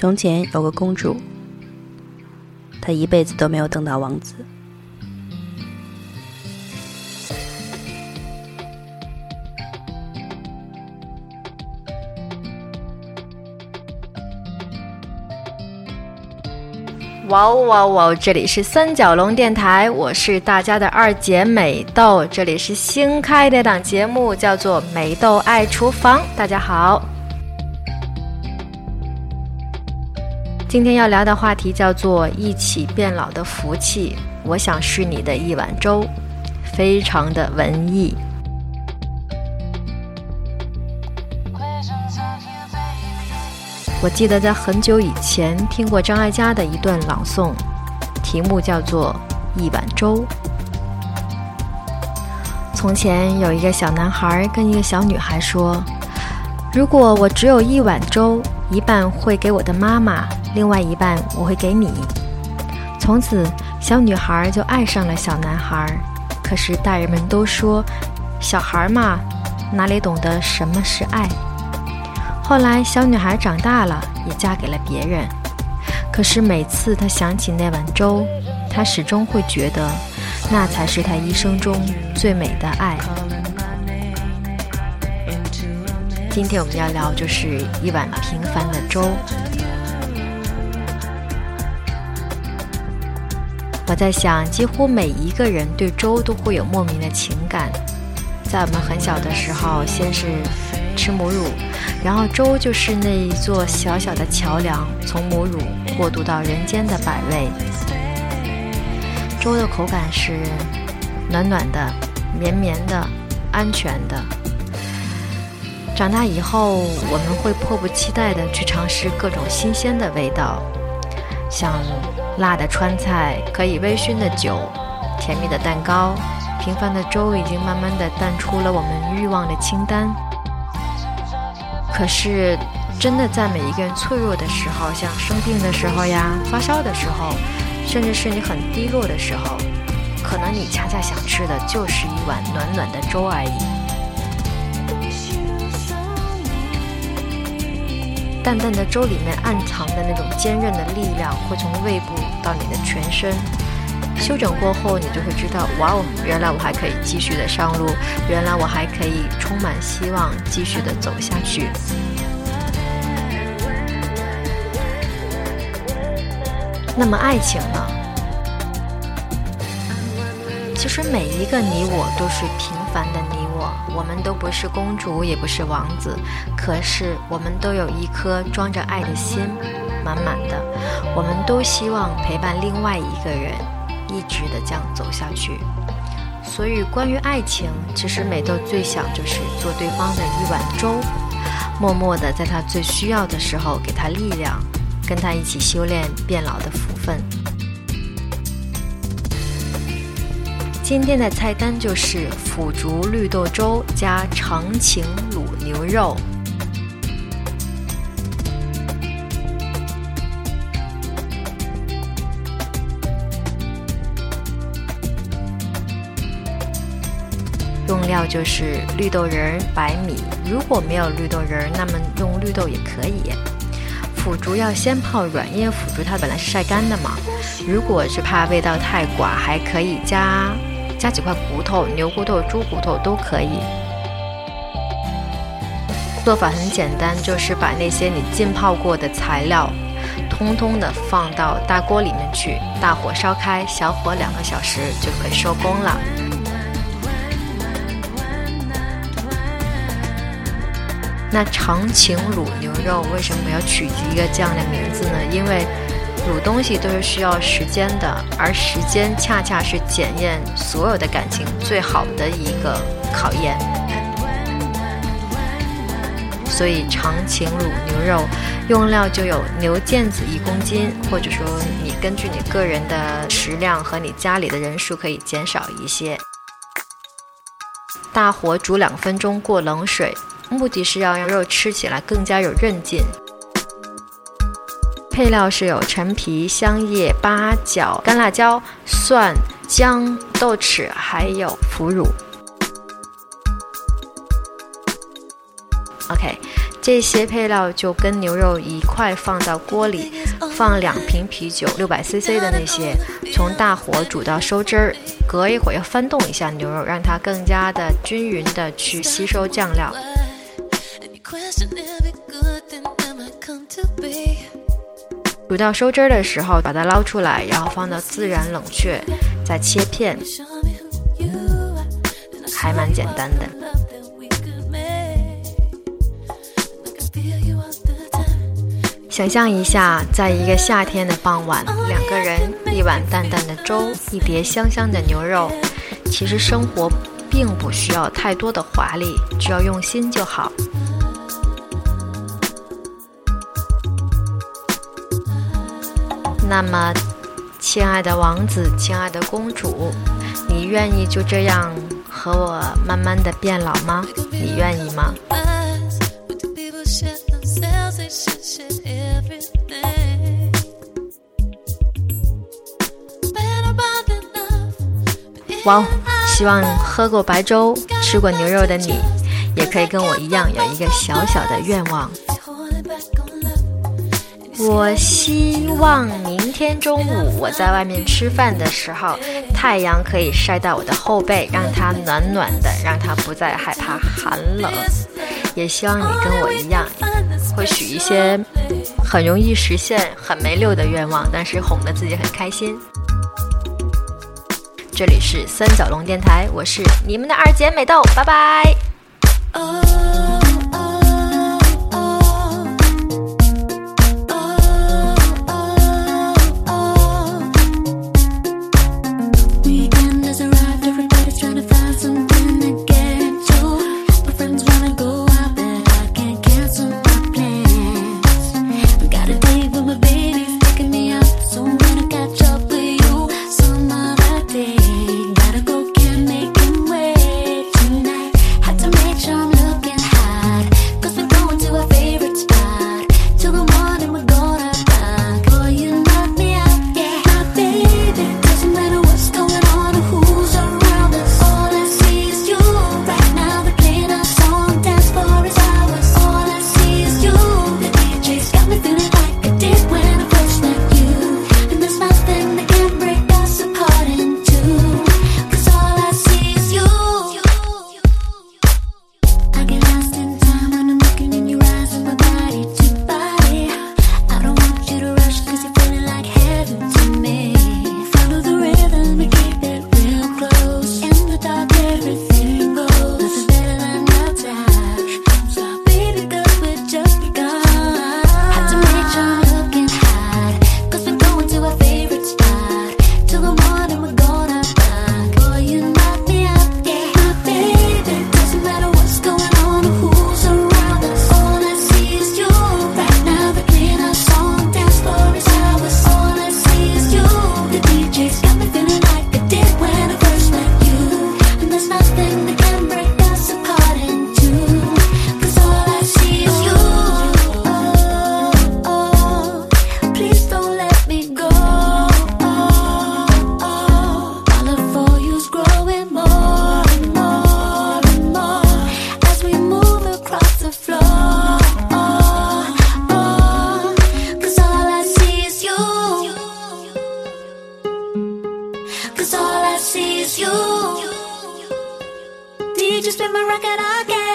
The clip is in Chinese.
从前有个公主，她一辈子都没有等到王子。哇哦哇哦哇哦！这里是三角龙电台，我是大家的二姐美豆，这里是新开的档节目，叫做《美豆爱厨房》。大家好，今天要聊的话题叫做“一起变老的福气”，我想是你的一碗粥，非常的文艺。我记得在很久以前听过张艾嘉的一段朗诵，题目叫做《一碗粥》。从前有一个小男孩跟一个小女孩说：“如果我只有一碗粥，一半会给我的妈妈，另外一半我会给你。”从此，小女孩就爱上了小男孩。可是大人们都说，小孩嘛，哪里懂得什么是爱？后来，小女孩长大了，也嫁给了别人。可是每次她想起那碗粥，她始终会觉得，那才是她一生中最美的爱。今天我们要聊就是一碗平凡的粥。我在想，几乎每一个人对粥都会有莫名的情感。在我们很小的时候，先是吃母乳。然后粥就是那一座小小的桥梁，从母乳过渡到人间的百味。粥的口感是暖暖的、绵绵的、安全的。长大以后，我们会迫不及待地去尝试各种新鲜的味道，像辣的川菜、可以微醺的酒、甜蜜的蛋糕。平凡的粥已经慢慢的淡出了我们欲望的清单。可是，真的在每一个人脆弱的时候，像生病的时候呀、发烧的时候，甚至是你很低落的时候，可能你恰恰想吃的就是一碗暖暖的粥而已。淡淡的粥里面暗藏的那种坚韧的力量，会从胃部到你的全身。休整过后，你就会知道，哇哦，原来我还可以继续的上路，原来我还可以充满希望，继续的走下去。那么爱情呢？其实每一个你我都是平凡的你我，们都不是公主，也不是王子，可是我们都有一颗装着爱的心，满满的，我们都希望陪伴另外一个人。一直的这样走下去，所以关于爱情，其实美豆最想就是做对方的一碗粥，默默的在他最需要的时候给他力量，跟他一起修炼变老的福分。今天的菜单就是腐竹绿豆粥加长情卤牛肉。用料就是绿豆仁、白米。如果没有绿豆仁，那么用绿豆也可以。腐竹要先泡软，因为腐竹它本来是晒干的嘛。如果是怕味道太寡，还可以加加几块骨头，牛骨头、猪骨头都可以。做法很简单，就是把那些你浸泡过的材料，通通的放到大锅里面去，大火烧开，小火两个小时就可以收工了。那长情卤牛肉为什么要取一个这样的名字呢？因为卤东西都是需要时间的，而时间恰恰是检验所有的感情最好的一个考验。所以长情卤牛肉用料就有牛腱子一公斤，或者说你根据你个人的食量和你家里的人数可以减少一些。大火煮两分钟，过冷水。目的是要让肉吃起来更加有韧劲。配料是有陈皮、香叶、八角、干辣椒、蒜、姜、豆豉，还有腐乳。OK，这些配料就跟牛肉一块放到锅里，放两瓶啤酒，六百 CC 的那些，从大火煮到收汁儿，隔一会儿要翻动一下牛肉，让它更加的均匀的去吸收酱料。煮到收汁儿的时候，把它捞出来，然后放到自然冷却，再切片，还蛮简单的。想象一下，在一个夏天的傍晚，两个人，一碗淡淡的粥，一碟香香的牛肉。其实生活并不需要太多的华丽，只要用心就好。那么，亲爱的王子，亲爱的公主，你愿意就这样和我慢慢的变老吗？你愿意吗？哇，希望喝过白粥、吃过牛肉的你，也可以跟我一样有一个小小的愿望。我希望明天中午我在外面吃饭的时候，太阳可以晒到我的后背，让它暖暖的，让它不再害怕寒冷。也希望你跟我一样，会许一些很容易实现、很没溜的愿望，但是哄得自己很开心。这里是三角龙电台，我是你们的二姐美豆，拜拜。you. Did you spin my record again?